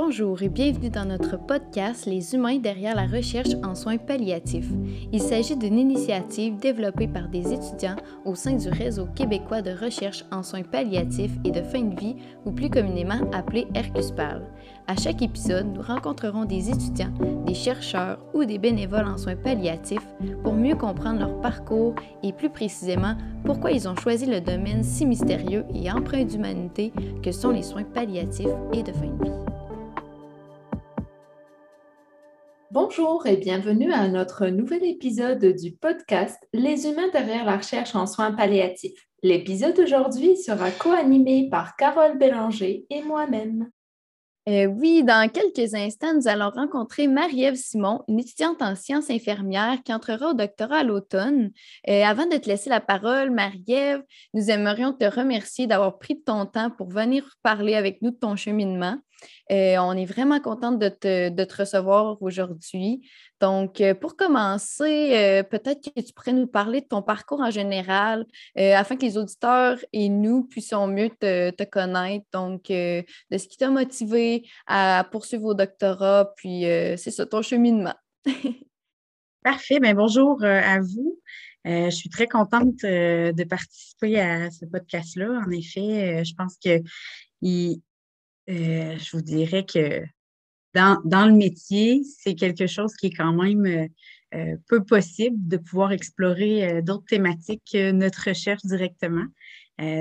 Bonjour et bienvenue dans notre podcast Les humains derrière la recherche en soins palliatifs. Il s'agit d'une initiative développée par des étudiants au sein du réseau québécois de recherche en soins palliatifs et de fin de vie, ou plus communément appelé HERCUSPAL. À chaque épisode, nous rencontrerons des étudiants, des chercheurs ou des bénévoles en soins palliatifs pour mieux comprendre leur parcours et plus précisément pourquoi ils ont choisi le domaine si mystérieux et empreint d'humanité que sont les soins palliatifs et de fin de vie. Bonjour et bienvenue à notre nouvel épisode du podcast Les humains derrière la recherche en soins palliatifs. L'épisode d'aujourd'hui sera co-animé par Carole Bélanger et moi-même. Euh, oui, dans quelques instants, nous allons rencontrer Marie-Ève Simon, une étudiante en sciences infirmières qui entrera au doctorat à l'automne. Euh, avant de te laisser la parole, Marie-Ève, nous aimerions te remercier d'avoir pris ton temps pour venir parler avec nous de ton cheminement. Euh, on est vraiment contente de te, recevoir aujourd'hui. Donc, euh, pour commencer, euh, peut-être que tu pourrais nous parler de ton parcours en général afin que les auditeurs et nous puissions mieux te, connaître. Donc, de ce qui t'a motivé à poursuivre vos doctorats, puis c'est ça, ton cheminement. Parfait. Bien, bonjour à vous. je suis très contente de participer à ce podcast-là. En effet, je pense que euh, je vous dirais que dans, le métier, c'est quelque chose qui est quand même euh, euh, peu possible de pouvoir explorer d'autres thématiques que notre recherche directement.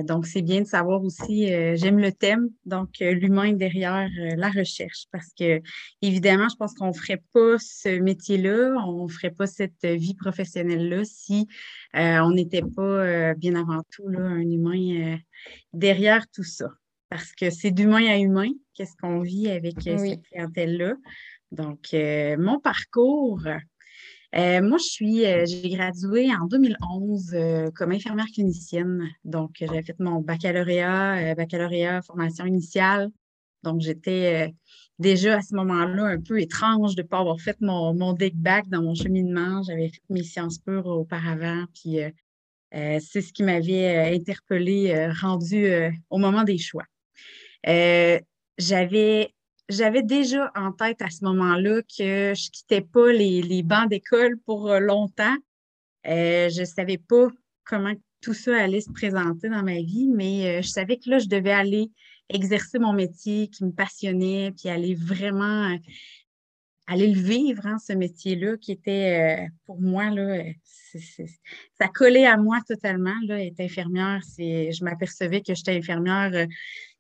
donc, c'est bien de savoir aussi, j'aime le thème, donc l'humain derrière la recherche, parce que évidemment, je pense qu'on ne ferait pas ce métier-là, on ne ferait pas cette vie professionnelle-là si on n'était pas bien avant tout là, un humain derrière tout ça parce que c'est d'humain à humain, qu'est-ce qu'on vit avec euh, cette clientèle-là. Donc, euh, mon parcours, euh, moi, je suis, j'ai gradué en 2011 comme infirmière clinicienne. Donc, j'ai fait mon baccalauréat, baccalauréat formation initiale. Donc, j'étais déjà à ce moment-là un peu étrange de ne pas avoir fait mon, mon deck back dans mon cheminement. J'avais fait mes sciences pures auparavant, puis c'est ce qui m'avait interpellée, rendu au moment des choix. Euh, j'avais j'avais déjà en tête à ce moment-là que je quittais pas les, bancs d'école pour euh, longtemps. Euh, je ne savais pas comment tout ça allait se présenter dans ma vie, mais je savais que là, je devais aller exercer mon métier qui me passionnait, puis aller vraiment aller le vivre, hein, ce métier-là, qui était pour moi, là, ça collait à moi totalement. Là, être infirmière, je m'apercevais que j'étais infirmière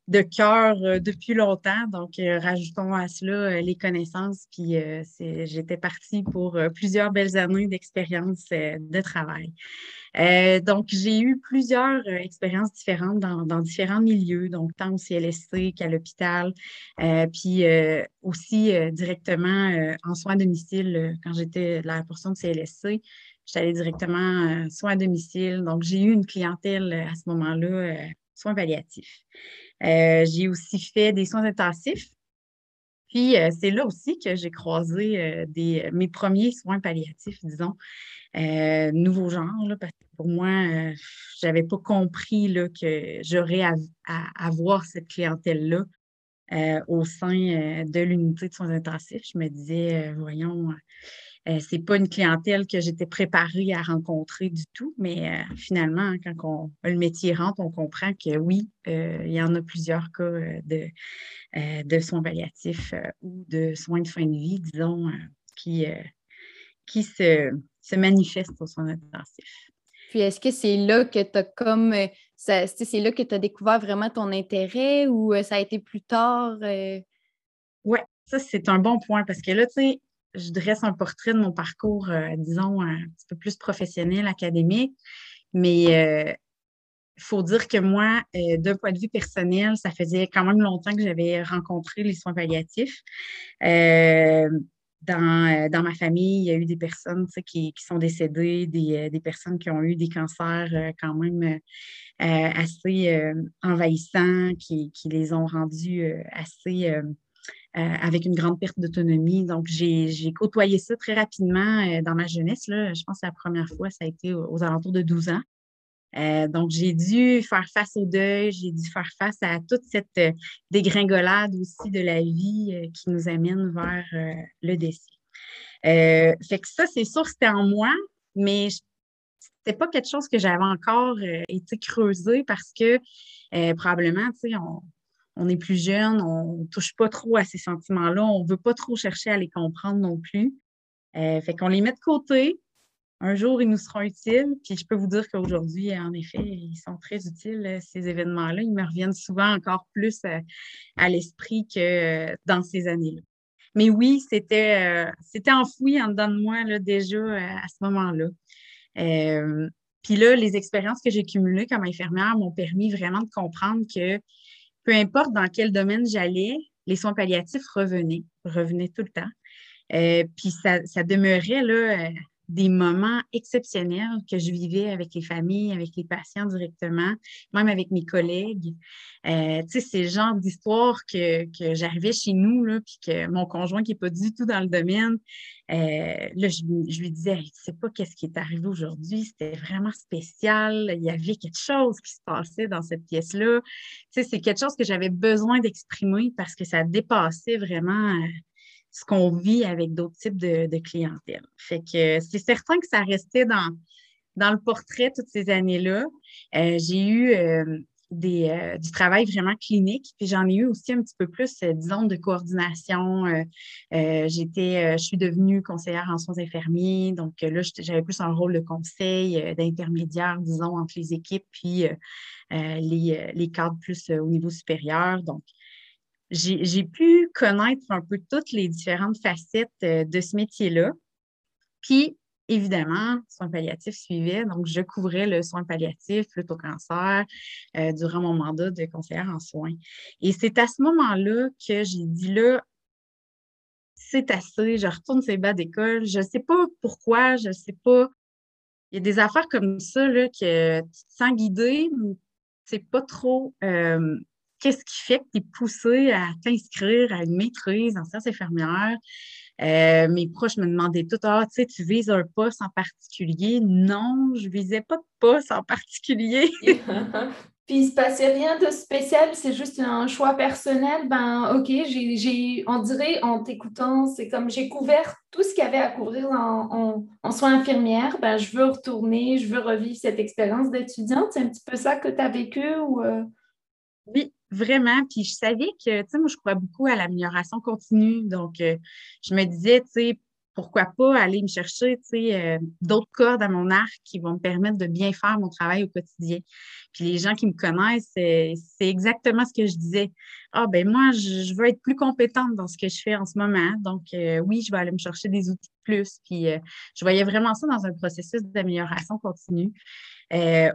de cœur euh, depuis longtemps. Donc, euh, rajoutons à cela euh, les connaissances. Puis, j'étais partie pour plusieurs belles années d'expérience de travail. donc, j'ai eu plusieurs expériences différentes dans, différents milieux, donc tant au CLSC qu'à l'hôpital, puis aussi directement en soins à domicile quand j'étais la portion de CLSC. J'étais allée directement soins à domicile. Donc, j'ai eu une clientèle à ce moment-là, soins palliatifs. Euh, j'ai aussi fait des soins intensifs. Puis, euh, c'est là aussi que j'ai croisé euh, des, mes premiers soins palliatifs, disons, nouveau genre, parce que pour moi, je n'avais pas compris là, que j'aurais à, avoir cette clientèle-là au sein de l'unité de soins intensifs. Je me disais, voyons, euh, c'est pas une clientèle que j'étais préparée à rencontrer du tout, mais euh, finalement, quand le métier rentre, on comprend que oui, euh, il y en a plusieurs cas de, de soins palliatifs ou de soins de fin de vie, disons, qui, qui se, se manifestent aux soins intensifs. Puis est-ce que c'est là que tu as comme c'est là que tu as découvert vraiment ton intérêt ou ça a été plus tard? Oui, ça c'est un bon point parce que là, tu sais, je dresse un portrait de mon parcours, euh, disons, un petit peu plus professionnel, académique. Mais il euh, faut dire que moi, euh, d'un point de vue personnel, ça faisait quand même longtemps que j'avais rencontré les soins palliatifs. Dans, ma famille, il y a eu des personnes qui, sont décédées, des, personnes qui ont eu des cancers quand même assez envahissants, qui, qui, les ont rendus assez avec une grande perte d'autonomie. Donc, j'ai côtoyé ça très rapidement euh, dans ma jeunesse. Là. Je pense que la première fois, ça a été aux, alentours de 12 ans. Euh, donc, j'ai dû faire face au deuil, j'ai dû faire face à toute cette euh, dégringolade aussi de la vie euh, qui nous amène vers le décès. fait que ça, c'est sûr, c'était en moi, mais c'était pas quelque chose que j'avais encore été creusé parce que probablement, tu sais, on, on est plus jeune, on ne touche pas trop à ces sentiments-là, on ne veut pas trop chercher à les comprendre non plus. fait qu'on les met de côté, un jour, ils nous seront utiles. Puis je peux vous dire qu'aujourd'hui, en effet, ils sont très utiles, euh, ces événements-là. Ils me reviennent souvent encore plus euh, à, l'esprit que euh, dans ces années-là. Mais oui, c'était, c'était enfoui en dedans de moi là, déjà à ce moment-là. puis là, les expériences que j'ai cumulées comme infirmière m'ont permis vraiment de comprendre que peu importe dans quel domaine j'allais, les soins palliatifs revenaient, revenaient tout le temps. puis ça, ça demeurait là, des moments exceptionnels que je vivais avec les familles, avec les patients directement, même avec mes collègues. Euh, tu sais, c'est le genre d'histoire que, que j'arrivais chez nous, puis que mon conjoint qui n'est pas du tout dans le domaine, euh, là, je, lui disais, tu sais pas qu'est-ce qui est arrivé aujourd'hui, c'était vraiment spécial, il y avait quelque chose qui se passait dans cette pièce-là. Tu sais, c'est quelque chose que j'avais besoin d'exprimer parce que ça dépassait vraiment... Euh, ce qu'on vit avec d'autres types de, clientèle. Fait que c'est certain que ça restait dans, dans le portrait toutes ces années-là. Euh, j'ai eu euh, des, euh, du travail vraiment clinique, puis j'en ai eu aussi un petit peu plus, disons, de coordination. j'étais, je suis devenue conseillère en soins infirmiers, donc là, j'avais plus un rôle de conseil, d'intermédiaire, disons, entre les équipes, puis les, les cadres plus au niveau supérieur. Donc, j'ai pu connaître un peu toutes les différentes facettes euh, de ce métier-là. Puis, évidemment, soins palliatifs suivait. Donc, je couvrais le soin palliatif, le taux cancer, euh, durant mon mandat de conseillère en soins. Et c'est à ce moment-là que j'ai dit là, c'est assez, je retourne ces bas d'école. Je ne sais pas pourquoi, je ne sais pas. Il y a des affaires comme ça là, que tu te sens mais c'est pas trop. Euh, qu'est-ce qui fait que tu es poussé à t'inscrire à une maîtrise en sciences infirmières? Euh, mes proches me demandaient tout, ah, tu sais, tu vises un poste en particulier? Non, je visais pas de poste en particulier. Puis il se passait rien de spécial, c'est juste un choix personnel. Ben, OK, j'ai, on dirait en t'écoutant, c'est comme j'ai couvert tout ce qu'il y avait à couvrir en, en, soins infirmières. Ben, je veux retourner, je veux revivre cette expérience d'étudiante. C'est un petit peu ça que tu as vécu ou. Euh? Oui, Vraiment. Puis je savais que, tu sais, moi, je crois beaucoup à l'amélioration continue. Donc, euh, je me disais, tu sais, pourquoi pas aller me chercher, tu sais, euh, d'autres cordes à mon arc qui vont me permettre de bien faire mon travail au quotidien. Puis les gens qui me connaissent, c'est exactement ce que je disais. Ah, ben moi, je, veux être plus compétente dans ce que je fais en ce moment. Donc, euh, oui, je vais aller me chercher des outils de plus. Puis, je voyais vraiment ça dans un processus d'amélioration continue.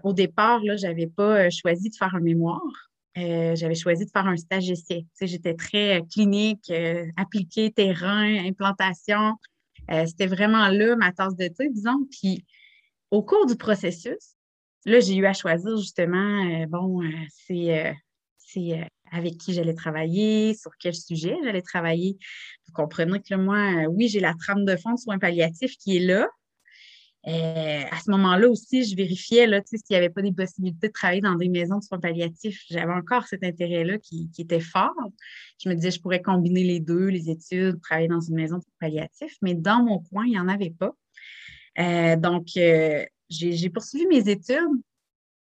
au départ, là, je n'avais pas choisi de faire un mémoire. Euh, j'avais choisi de faire un stage essai. J'étais très euh, clinique, euh, appliqué, terrain, implantation. C'était vraiment là ma tasse de thé, disons. Puis au cours du processus, là, j'ai eu à choisir justement, bon, c'est avec qui j'allais travailler, sur quel sujet j'allais travailler. Vous comprenez que moi, oui, j'ai la trame de fond de soins palliatifs qui est là, euh, à ce moment-là aussi, je vérifiais s'il n'y avait pas des possibilités de travailler dans des maisons de soins palliatifs. J'avais encore cet intérêt-là qui, était fort. Je me disais, je pourrais combiner les deux, les études, travailler dans une maison de soins palliatifs, mais dans mon coin, il n'y en avait pas. Euh, donc, euh, j'ai poursuivi mes études.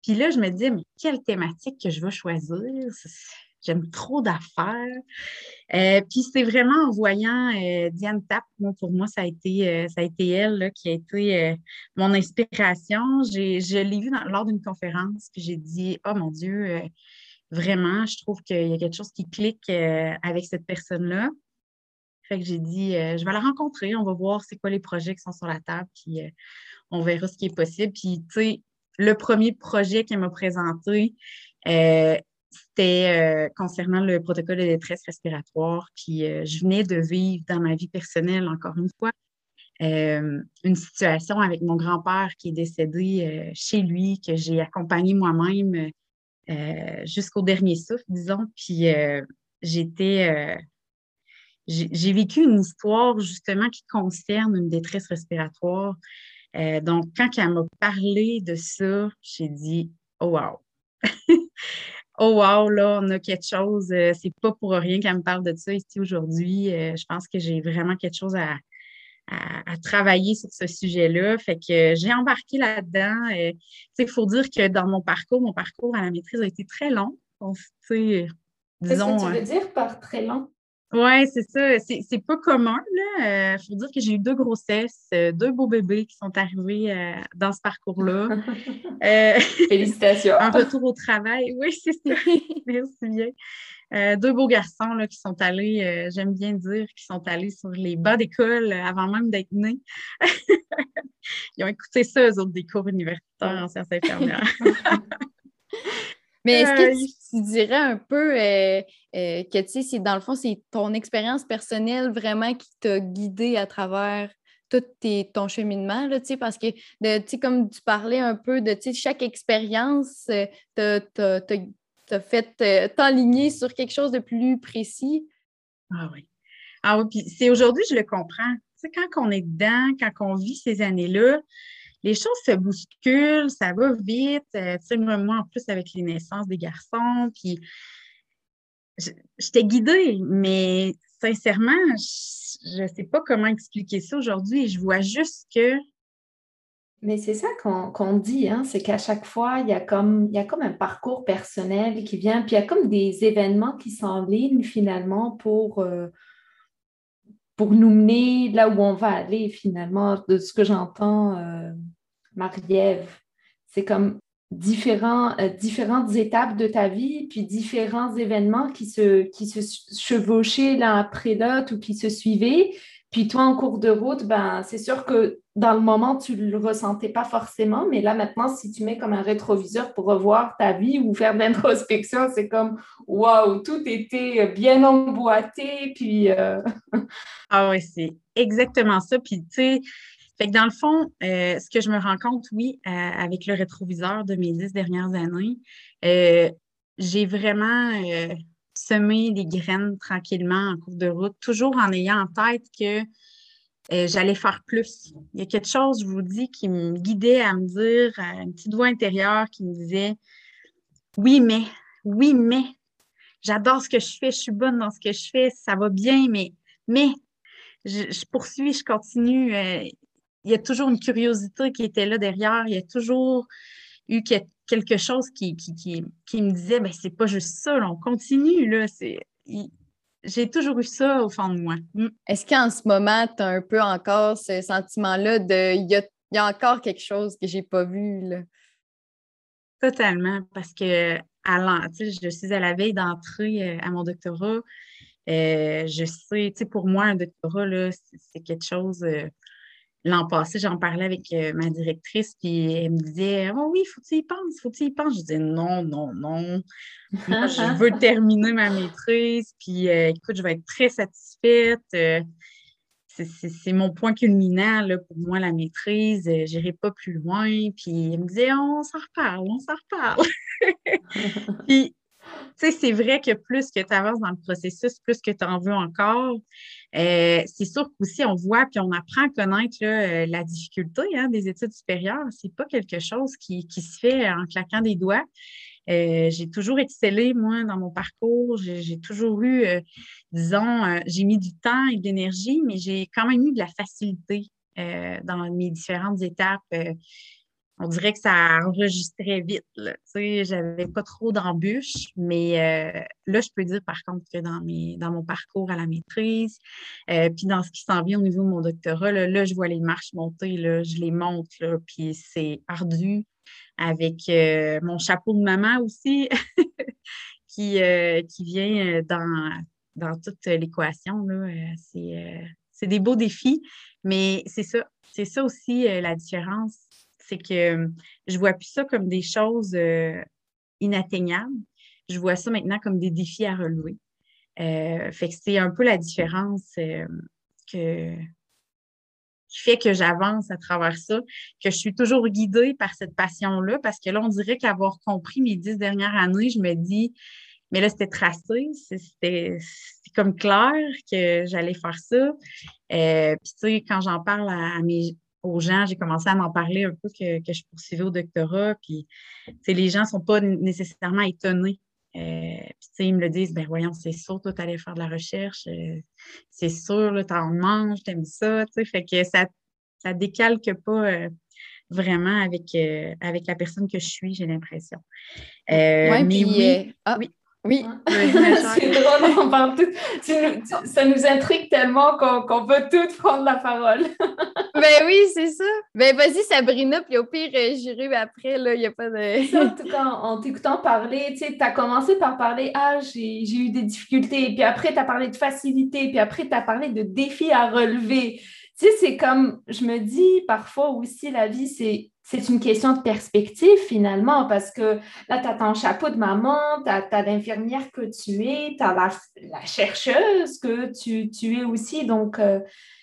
Puis là, je me disais, mais quelle thématique que je vais choisir? J'aime trop d'affaires. Euh, puis c'est vraiment en voyant euh, Diane Tapp, pour moi, ça a été, euh, ça a été elle qui a été mon inspiration. Je l'ai vue lors d'une conférence, puis j'ai dit Oh mon Dieu, vraiment, je trouve qu'il y a quelque chose qui clique avec cette personne-là. Fait que j'ai dit Je vais la rencontrer, on va voir c'est quoi les projets qui sont sur la table, puis on verra ce qui est possible. Puis, tu sais, le premier projet qu'elle m'a présenté, c'était euh, concernant le protocole de détresse respiratoire. Puis euh, je venais de vivre dans ma vie personnelle, encore une fois, euh, une situation avec mon grand-père qui est décédé chez lui, que j'ai accompagné moi-même jusqu'au dernier souffle, disons. Puis j'étais. j'ai vécu une histoire justement qui concerne une détresse respiratoire donc, quand elle m'a parlé de ça, j'ai dit Oh wow! oh wow, là, on a quelque chose. Euh, c'est pas pour rien qu'elle me parle de ça ici aujourd'hui. je pense que j'ai vraiment quelque chose à, à, travailler sur ce sujet-là. Fait que j'ai embarqué là-dedans. Il faut dire que dans mon parcours, mon parcours à la maîtrise a été très long. Qu'est-ce que tu veux dire par très long? Oui, c'est ça. C'est pas commun. Il euh, faut dire que j'ai eu deux grossesses, euh, deux beaux bébés qui sont arrivés euh, dans ce parcours-là. Félicitations. un retour au travail. Oui, c'est ça. Merci bien. deux beaux garçons là, qui sont allés, j'aime bien dire, qui sont allés sur les bas d'école avant même d'être nés. Ils ont écouté ça, eux autres, des cours universitaires en sciences infirmières. Mais est-ce que tu, dirais un peu euh, euh, que, tu sais, c'est dans le fond, c'est ton expérience personnelle vraiment qui t'a guidé à travers tout ton cheminement, là, parce que, sais, comme tu parlais un peu de chaque expérience, euh, t'as fait t'enligner sur quelque chose de plus précis? Ah oui. Ah oui, puis c'est aujourd'hui, je le comprends. Quand on est dedans, quand on vit ces années-là, les choses se bousculent, ça va vite. Euh, tu moi, en plus, avec les naissances des garçons, puis j'étais guidée, mais sincèrement, je ne sais pas comment expliquer ça aujourd'hui. Je vois juste que. Mais c'est ça qu'on dit, hein, c'est qu'à chaque fois, il y, a comme, il y a comme un parcours personnel qui vient, puis il y a comme des événements qui s'enlignent finalement pour, euh, pour nous mener là où on va aller finalement, de ce que j'entends, euh, Marie-Ève. C'est comme différents, euh, différentes étapes de ta vie, puis différents événements qui se, qui se chevauchaient l'un après l'autre ou qui se suivaient. Puis toi, en cours de route, ben, c'est sûr que dans le moment, tu ne le ressentais pas forcément, mais là, maintenant, si tu mets comme un rétroviseur pour revoir ta vie ou faire de l'introspection, c'est comme, waouh, tout était bien emboîté, puis... Euh, ah oui, c'est exactement ça. Puis, tu sais, dans le fond, euh, ce que je me rends compte, oui, euh, avec le rétroviseur de mes dix dernières années, j'ai vraiment semer des graines tranquillement en cours de route, toujours en ayant en tête que euh, j'allais faire plus. Il y a quelque chose, je vous dis, qui me guidait à me dire, à une petite voix intérieure qui me disait Oui, mais, oui, mais, j'adore ce que je fais, je suis bonne dans ce que je fais, ça va bien, mais, mais, je, poursuis, je continue. Euh, il y a toujours une curiosité qui était là derrière, il y a toujours eu quelque chose qui, qui, me disait, ben, c'est pas juste ça, on continue, là, j'ai toujours eu ça au fond de moi. Mm. Est-ce qu'en ce moment, tu as un peu encore ce sentiment-là de il y a, encore quelque chose que j'ai pas vu? Là? Totalement, parce que à je suis à la veille d'entrer euh, à mon doctorat. Euh, je sais, pour moi, un doctorat, c'est quelque chose. Euh, l'an passé, j'en parlais avec euh, ma directrice, puis elle me disait Oh oui, faut que tu y penses, faut que tu y penses. Je disais non, non, non. Moi, je veux terminer ma maîtrise, puis euh, écoute, je vais être très satisfaite. Euh, c'est mon point culminant là, pour moi, la maîtrise. Je n'irai pas plus loin. Puis elle me disait On s'en reparle, on s'en reparle. puis c'est vrai que plus que tu avances dans le processus, plus que tu en veux encore. Euh, c'est sûr qu'aussi, on voit puis on apprend à connaître euh, la difficulté hein, des études supérieures. C'est pas quelque chose qui, se fait en claquant des doigts. Euh, j'ai toujours excellé, moi, dans mon parcours. J'ai toujours eu, disons, j'ai mis du temps et de l'énergie, mais j'ai quand même eu de la facilité dans mes différentes étapes on dirait que ça enregistrait vite. Je n'avais pas trop d'embûches, mais euh, là, je peux dire par contre que dans, mon parcours à la maîtrise, euh, puis dans ce qui s'en vient au niveau de mon doctorat, là, je vois les marches monter, là, je les monte, puis c'est ardu avec euh, mon chapeau de maman aussi qui, vient dans, dans toute l'équation. c'est des beaux défis, mais c'est ça. C'est ça aussi la différence c'est que je vois plus ça comme des choses euh, inatteignables. Je vois ça maintenant comme des défis à relever. Euh, fait que c'est un peu la différence euh, que, qui fait que j'avance à travers ça, que je suis toujours guidée par cette passion-là, parce que là, on dirait qu'avoir compris mes dix dernières années, je me dis, mais là, c'était tracé, c'était comme clair que j'allais faire ça. puis, tu sais, quand j'en parle à, mes, aux gens, j'ai commencé à m'en parler un peu que, je poursuivais au doctorat. Puis, les gens ne sont pas nécessairement étonnés. Euh, puis, ils me le disent, ben voyons, c'est sûr, toi, tu allais faire de la recherche. Euh, c'est sûr, tu en manges, tu aimes ça. Fait que ça ne décalque pas vraiment avec, avec la personne que je suis, j'ai l'impression. mais oui, ah, oui, oui. c'est drôle, on parle tout. Ça nous intrigue tellement qu'on peut tout prendre la parole. ben oui, c'est ça. Ben vas-y, Sabrina, puis au pire, euh, j'irai après, là, il n'y a pas de. en tout cas, en t'écoutant parler, tu sais, tu as commencé par parler, ah, j'ai eu des difficultés, puis après, tu as parlé de facilité, puis après, tu as parlé de défis à relever. Tu sais, c'est comme, je me dis parfois aussi, la vie, c'est c'est une question de perspective finalement, parce que là, tu as ton chapeau de maman, tu as, l'infirmière que tu es, tu as la, chercheuse que tu, es aussi. Donc, euh,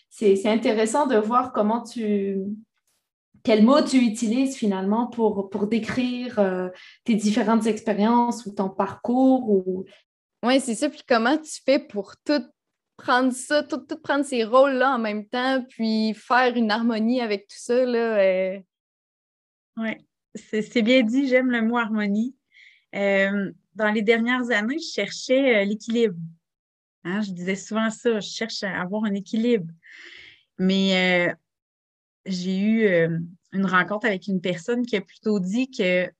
c'est intéressant de voir comment tu, quels mots tu utilises finalement pour, pour décrire euh, tes différentes expériences ou ton parcours. Ou... Oui, c'est ça. Puis comment tu fais pour tout prendre ça, tout, prendre ces rôles-là en même temps, puis faire une harmonie avec tout ça. Là, euh, oui, c'est bien dit, j'aime le mot harmonie. Euh, dans les dernières années, je cherchais euh, l'équilibre. Hein, je disais souvent ça, je cherche à avoir un équilibre. Mais euh, j'ai eu une rencontre avec une personne qui a plutôt dit que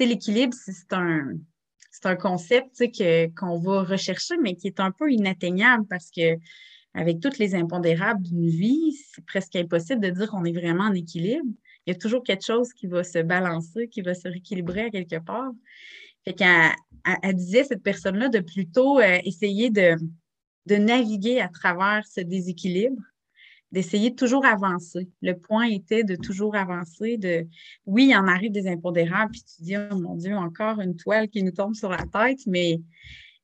l'équilibre, c'est un, un concept qu'on va rechercher, mais qui est un peu inatteignable parce que avec toutes les impondérables d'une vie, c'est presque impossible de dire qu'on est vraiment en équilibre il y a toujours quelque chose qui va se balancer, qui va se rééquilibrer à quelque part. Fait qu'elle elle, disait, cette personne-là, de plutôt euh, essayer de, de naviguer à travers ce déséquilibre, d'essayer de toujours avancer. Le point était de toujours avancer, de oui, il en arrive des impondérables, puis tu dis, oh mon Dieu, encore une toile qui nous tombe sur la tête, mais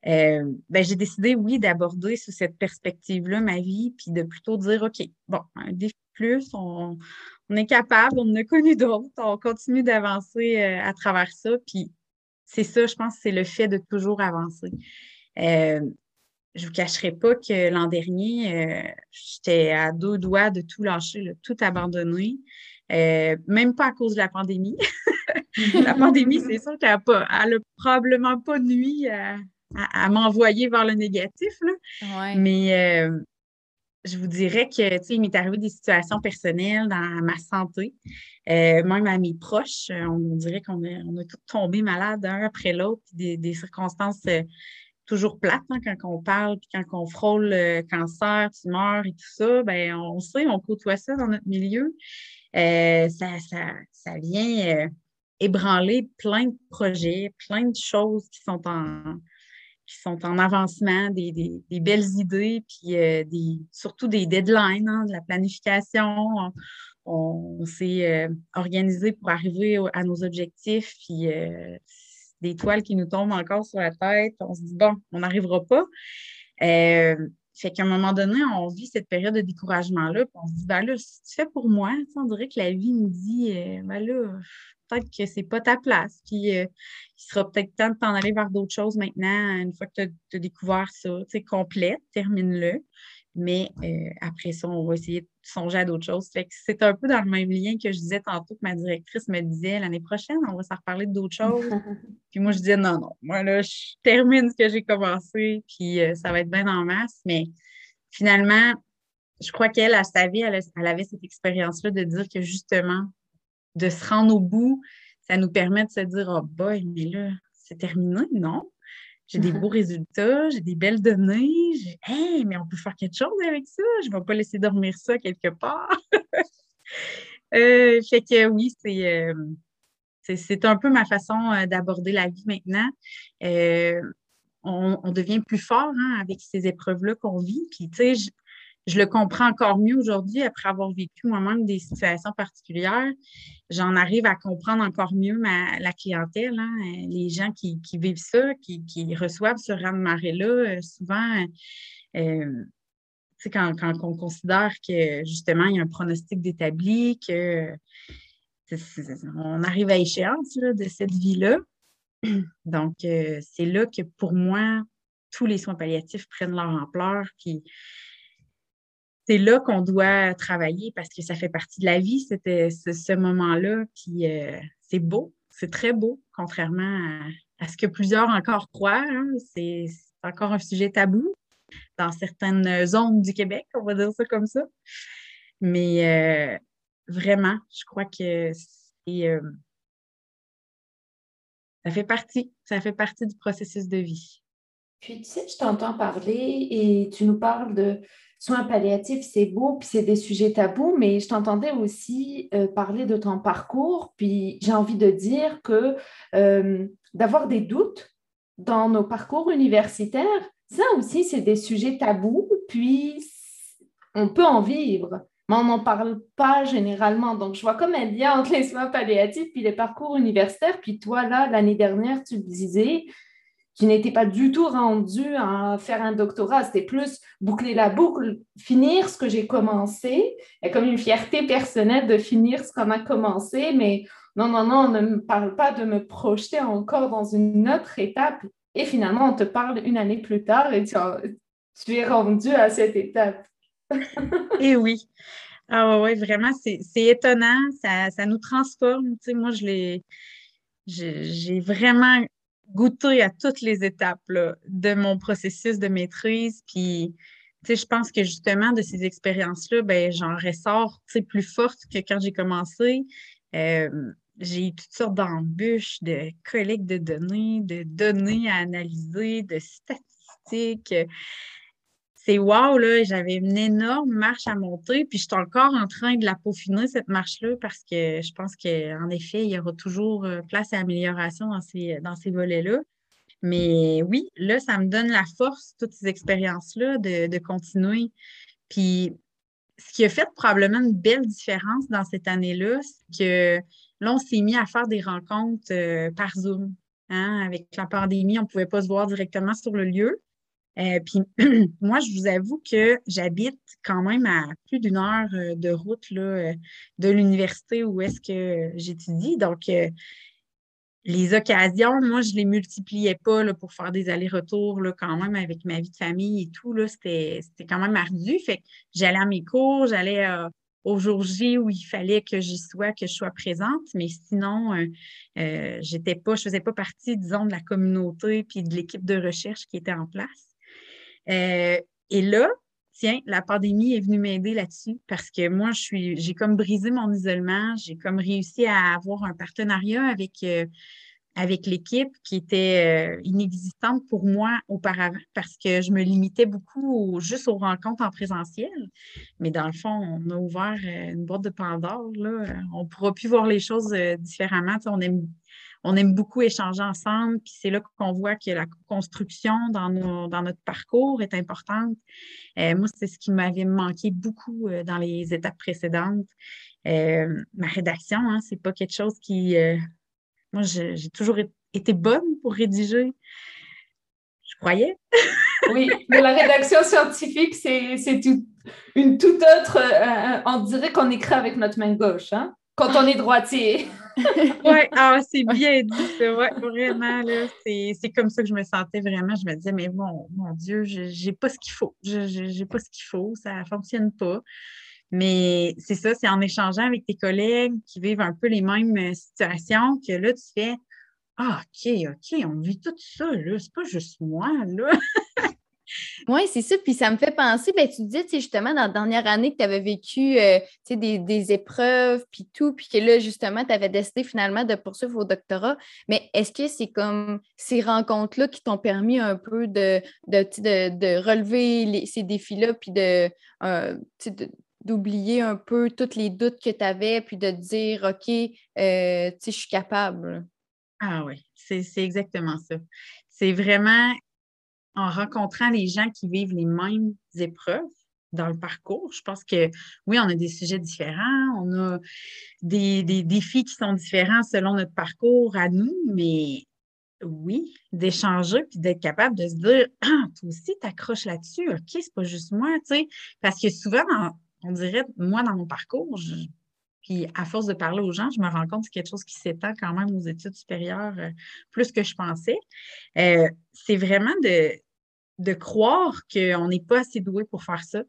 euh, ben, j'ai décidé, oui, d'aborder sous cette perspective-là ma vie, puis de plutôt dire, OK, bon, un défi plus, on, on est capable, on en a connu d'autres, on continue d'avancer euh, à travers ça. Puis c'est ça, je pense, c'est le fait de toujours avancer. Euh, je ne vous cacherai pas que l'an dernier, euh, j'étais à deux doigts de tout lâcher, tout abandonner, même pas à cause de la pandémie. la pandémie, c'est sûr qu'elle n'a probablement pas nuit à, m'envoyer vers le négatif. Mais je vous dirais que, tu sais, il m'est arrivé des situations personnelles dans ma santé, euh, même à mes proches. Euh, on, dirait qu'on a, on a tous tombé malades un après l'autre, des, circonstances euh, toujours plates hein, quand on parle, puis quand on frôle le cancer, tumeur et tout ça, ben on sait, on côtoie ça dans notre milieu. ça, ça, ça vient ébranler plein de projets, plein de choses qui sont en, qui sont en avancement, des, belles idées, puis euh, des, surtout des deadlines, hein, de la planification. On, s'est euh, organisé pour arriver à nos objectifs, puis euh, des toiles qui nous tombent encore sur la tête. On se dit, bon, on n'arrivera pas. Fait qu'à un moment donné, on vit cette période de découragement-là, puis on se dit, ben là, si tu fais pour moi, on dirait que la vie nous dit, ben là, peut-être que c'est pas ta place. Puis euh, il sera peut-être temps de t'en aller vers d'autres choses maintenant, une fois que tu as, découvert ça. Tu sais, termine-le. Mais euh, après ça, on va essayer de songer à d'autres choses. c'est un peu dans le même lien que je disais tantôt que ma directrice me disait l'année prochaine, on va s'en reparler d'autres choses. puis moi, je disais non, non, moi là, je termine ce que j'ai commencé, puis euh, ça va être bien en masse. Mais finalement, je crois qu'elle, à sa vie, elle avait cette expérience-là de dire que justement, de se rendre au bout, ça nous permet de se dire Oh boy, mais là, c'est terminé, non? J'ai des beaux résultats, j'ai des belles données. Hey, mais on peut faire quelque chose avec ça. Je ne vais pas laisser dormir ça quelque part. euh, fait que oui, euh, c'est, un peu ma façon euh, d'aborder la vie maintenant. On, devient plus fort hein, avec ces épreuves-là qu'on vit. Puis, tu sais, je le comprends encore mieux aujourd'hui après avoir vécu moi-même des situations particulières. J'en arrive à comprendre encore mieux la clientèle, hein, les gens qui, vivent ça, qui, reçoivent ce rang de marée-là. Euh, souvent, euh, quand, on considère que justement, il y a un pronostic d'établi, que on arrive à échéance de cette vie-là. Donc, euh, c'est là que pour moi, tous les soins palliatifs prennent leur ampleur. C'est là qu'on doit travailler parce que ça fait partie de la vie, c'était ce, moment-là. Puis euh, c'est beau, c'est très beau, contrairement à, ce que plusieurs encore croient. Hein. C'est encore un sujet tabou dans certaines zones du Québec, on va dire ça comme ça. Mais euh, vraiment, je crois que euh, ça fait partie, ça fait partie du processus de vie. Puis, tu sais, je t'entends parler et tu nous parles de soins palliatifs, c'est beau, puis c'est des sujets tabous, mais je t'entendais aussi euh, parler de ton parcours, puis j'ai envie de dire que euh, d'avoir des doutes dans nos parcours universitaires, ça aussi, c'est des sujets tabous, puis on peut en vivre, mais on n'en parle pas généralement. Donc, je vois comme un lien entre les soins palliatifs puis les parcours universitaires. Puis toi, là, l'année dernière, tu disais, qui n'était pas du tout rendu à faire un doctorat. C'était plus boucler la boucle, finir ce que j'ai commencé, et comme une fierté personnelle de finir ce qu'on a commencé, mais non, non, non, on ne me parle pas de me projeter encore dans une autre étape. Et finalement, on te parle une année plus tard et tu, es rendu à cette étape. et eh oui. Ah ouais, vraiment, c'est étonnant, ça, ça, nous transforme. Tu sais, moi, je l'ai j'ai vraiment goûter à toutes les étapes de mon processus de maîtrise. Puis, tu sais, je pense que justement, de ces expériences-là, ben, j'en ressors plus forte que quand j'ai commencé. Euh, j'ai eu toutes sortes d'embûches, de collectes de données, de données à analyser, de statistiques c'est wow, là, j'avais une énorme marche à monter, puis je suis encore en train de la peaufiner, cette marche-là, parce que je pense qu'en effet, il y aura toujours euh, place à amélioration dans ces, dans ces volets-là. Mais oui, là, ça me donne la force, toutes ces expériences-là, de, continuer. Puis, ce qui a fait probablement une belle différence dans cette année-là, c'est que là, on s'est mis à faire des rencontres euh, par Zoom. Hein. Avec la pandémie, on ne pouvait pas se voir directement sur le lieu. Euh, puis moi, je vous avoue que j'habite quand même à plus d'une heure euh, de route là, euh, de l'université où est-ce que j'étudie. Donc, les occasions, moi, je ne les multipliais pas pour faire des allers-retours quand même avec ma vie de famille et tout. C'était quand même ardu. Fait que j'allais à mes cours, j'allais au jour J où il fallait que j'y sois, que je sois présente, mais sinon, pas, je faisais pas partie, disons, de la communauté puis de l'équipe de recherche qui était en place. Euh, et là, tiens, la pandémie est venue m'aider là-dessus parce que moi, je suis, j'ai comme brisé mon isolement, j'ai comme réussi à avoir un partenariat avec, euh, avec l'équipe qui était euh, inexistante pour moi auparavant parce que je me limitais beaucoup juste aux rencontres en présentiel. Mais dans le fond, on a ouvert une boîte de Pandore. Là. On ne pourra plus voir les choses différemment. on aime on aime beaucoup échanger ensemble, puis c'est là qu'on voit que la construction dans, notre parcours est importante. Euh, moi, c'est ce qui m'avait manqué beaucoup euh, dans les étapes précédentes. Euh, ma rédaction, hein, c'est pas quelque chose qui. moi, j'ai toujours été bonne pour rédiger. Je croyais. oui, mais la rédaction scientifique, c'est une toute autre. on dirait qu'on écrit avec notre main gauche, hein, quand on est droitier. oui, ah, c'est bien dit, ouais, vraiment, c'est comme ça que je me sentais vraiment. Je me disais, mais mon, mon Dieu, j'ai pas ce qu'il faut. Je n'ai pas ce qu'il faut, ça ne fonctionne pas. Mais c'est ça, c'est en échangeant avec tes collègues qui vivent un peu les mêmes euh, situations que là, tu fais Ah, OK, OK, on vit tout ça, là. C'est pas juste moi, là. Oui, c'est ça. Puis ça me fait penser, ben, tu disais justement dans la dernière année que tu avais vécu euh, des, des, épreuves, puis tout, puis que là, justement, tu avais décidé finalement de poursuivre au doctorat. Mais est-ce que c'est comme ces rencontres-là qui t'ont permis un peu de, de, relever ces défis-là, puis de, euh, d'oublier un peu tous les doutes que tu avais, puis de dire, OK, euh, je suis capable? Ah oui, c'est exactement ça. C'est vraiment en rencontrant les gens qui vivent les mêmes épreuves dans le parcours. Je pense que oui, on a des sujets différents, on a des, défis qui sont différents selon notre parcours à nous, mais oui, d'échanger puis d'être capable de se dire Ah, toi aussi, t'accroches là-dessus, OK, c'est pas juste moi, tu sais. Parce que souvent, on dirait, moi, dans mon parcours, puis à force de parler aux gens, je me rends compte que c'est quelque chose qui s'étend quand même aux études supérieures euh, plus que je pensais. Euh, c'est vraiment de, de croire qu'on n'est pas assez doué pour faire ça.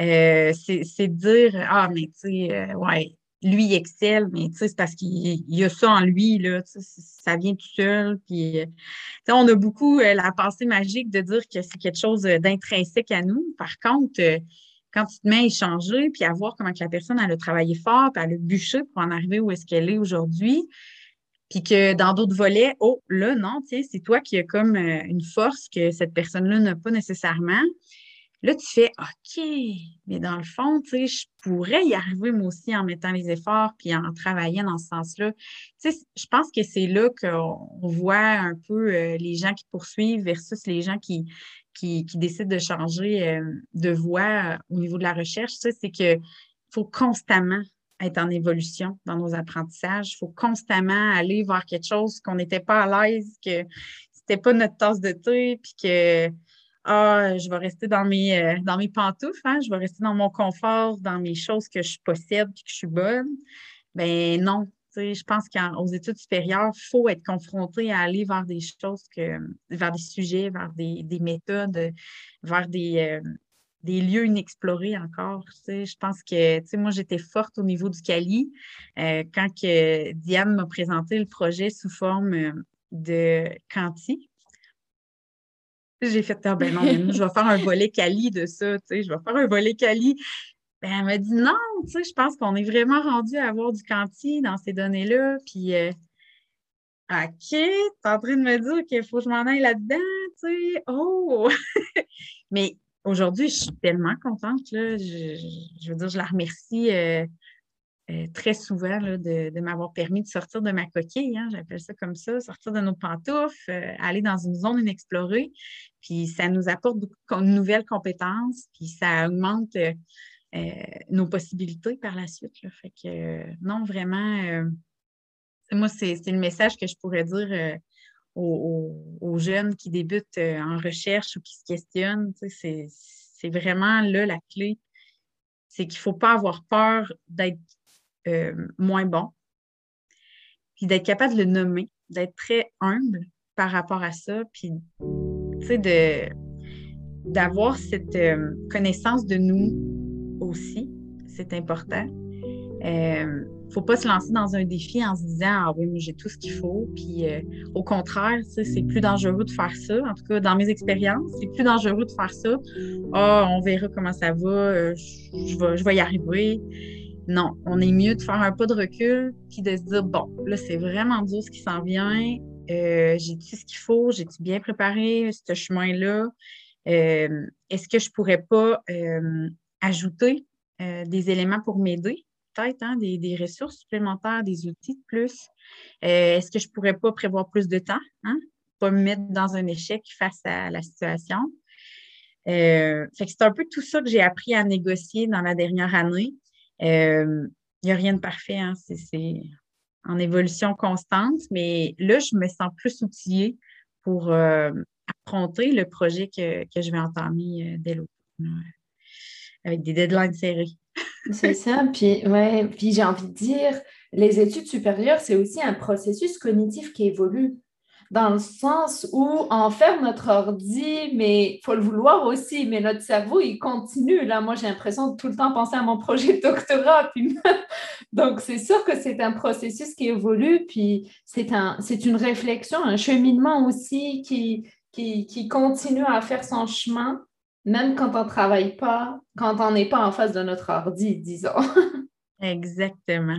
Euh, c'est dire Ah, mais tu sais, euh, ouais, lui, il excelle, mais tu sais, c'est parce qu'il y a ça en lui, là, ça vient tout seul. Puis, euh, on a beaucoup la pensée magique de dire que c'est quelque chose d'intrinsèque à nous. Par contre, quand tu te mets à échanger, puis à voir comment la personne, elle a travaillé fort, puis elle a bûché pour en arriver où est-ce qu'elle est aujourd'hui, puis que dans d'autres volets, oh, là, non, tiens, c'est toi qui as comme une force que cette personne-là n'a pas nécessairement. Là, tu fais OK, mais dans le fond, tu sais, je pourrais y arriver moi aussi en mettant les efforts puis en travaillant dans ce sens-là. Tu sais, je pense que c'est là qu'on voit un peu euh, les gens qui poursuivent versus les gens qui, qui, décident de changer euh, de voie euh, au niveau de la recherche. Sais, c'est qu'il faut constamment être en évolution dans nos apprentissages. Il faut constamment aller voir quelque chose qu'on n'était pas à l'aise, que c'était pas notre tasse de thé, puis que ah, je vais rester dans mes, euh, dans mes pantoufles, hein, je vais rester dans mon confort, dans mes choses que je possède et que je suis bonne. Ben non. Je pense qu'aux études supérieures, il faut être confronté à aller vers des choses, que, vers des sujets, vers des, méthodes, vers des, euh, des lieux inexplorés encore. Je pense que moi, j'étais forte au niveau du Cali. Euh, quand que Diane m'a présenté le projet sous forme de Canti, j'ai fait, ah, ben non, je vais faire un volet Cali de ça, tu sais, je vais faire un volet Cali. Ben, elle m'a dit non, tu sais, je pense qu'on est vraiment rendu à avoir du quanti dans ces données-là. Puis, euh, OK, tu es en train de me dire qu'il faut que je m'en aille là-dedans, tu sais. Oh! Mais aujourd'hui, je suis tellement contente, là. Je, veux dire, je la remercie. Euh, euh, très souvent de, m'avoir permis de sortir de ma coquille, hein, j'appelle ça comme ça, sortir de nos pantoufles, euh, aller dans une zone inexplorée. Puis ça nous apporte beaucoup de nouvelles compétences, puis ça augmente nos possibilités par la suite. Fait que non, vraiment, moi, c'est le message que je pourrais dire aux, jeunes qui débutent en recherche ou qui se questionnent. C'est vraiment là la clé. C'est qu'il ne faut pas avoir peur d'être euh, moins bon. Puis d'être capable de le nommer, d'être très humble par rapport à ça, puis, d'avoir cette euh, connaissance de nous aussi, c'est important. Euh, faut pas se lancer dans un défi en se disant Ah oui, mais j'ai tout ce qu'il faut. Puis au contraire, c'est plus dangereux de faire ça. En tout cas, dans mes expériences, c'est plus dangereux de faire ça. Ah, on verra comment ça va, je, vais, je vais y arriver. Non, on est mieux de faire un pas de recul puis de se dire bon, là, c'est vraiment dur ce qui s'en vient. Euh, j'ai-tu ce qu'il faut? J'ai-tu bien préparé ce chemin-là? Euh, est-ce que je pourrais pas euh, ajouter des éléments pour m'aider? Peut-être hein, des, ressources supplémentaires, des outils de plus. Est-ce que je pourrais pas prévoir plus de temps? Hein? Pas me mettre dans un échec face à la situation. c'est un peu tout ça que j'ai appris à négocier dans la dernière année. Il euh, n'y a rien de parfait, hein. c'est en évolution constante, mais là, je me sens plus outillée pour euh, affronter le projet que, je vais entamer euh, dès l'automne, avec des deadlines serrés. C'est ça, puis, ouais, puis j'ai envie de dire, les études supérieures, c'est aussi un processus cognitif qui évolue dans le sens où on ferme notre ordi, mais il faut le vouloir aussi, mais notre cerveau, il continue. Là, moi, j'ai l'impression de tout le temps penser à mon projet de doctorat. Donc, c'est sûr que c'est un processus qui évolue, puis c'est un, une réflexion, un cheminement aussi qui, qui, qui continue à faire son chemin, même quand on ne travaille pas, quand on n'est pas en face de notre ordi, disons. Exactement.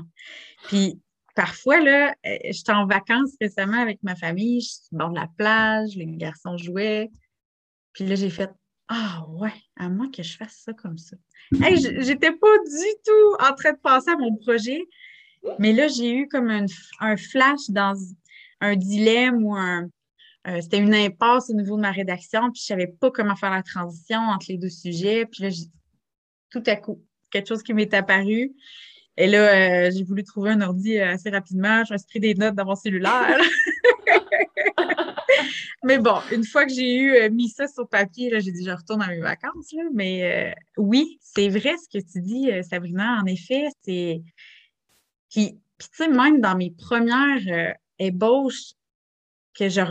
Puis, parfois, là, euh, j'étais en vacances récemment avec ma famille, je suis bord de la plage, les garçons jouaient. Puis là, j'ai fait Ah ouais, à moins que je fasse ça comme ça. Hey, j'étais pas du tout en train de penser à mon projet, mais là, j'ai eu comme un, flash dans un dilemme ou un. Euh, c'était une impasse au niveau de ma rédaction, puis je savais pas comment faire la transition entre les deux sujets. Puis là, tout à coup, quelque chose qui m'est apparu. Et là, euh, j'ai voulu trouver un ordi euh, assez rapidement. Je me suis pris des notes dans mon cellulaire. Mais bon, une fois que j'ai eu mis ça sur papier, j'ai dit je retourne à mes vacances. Mais oui, c'est vrai ce que tu dis, Sabrina. En effet, c'est. Puis, tu sais, même dans mes premières ébauches que je,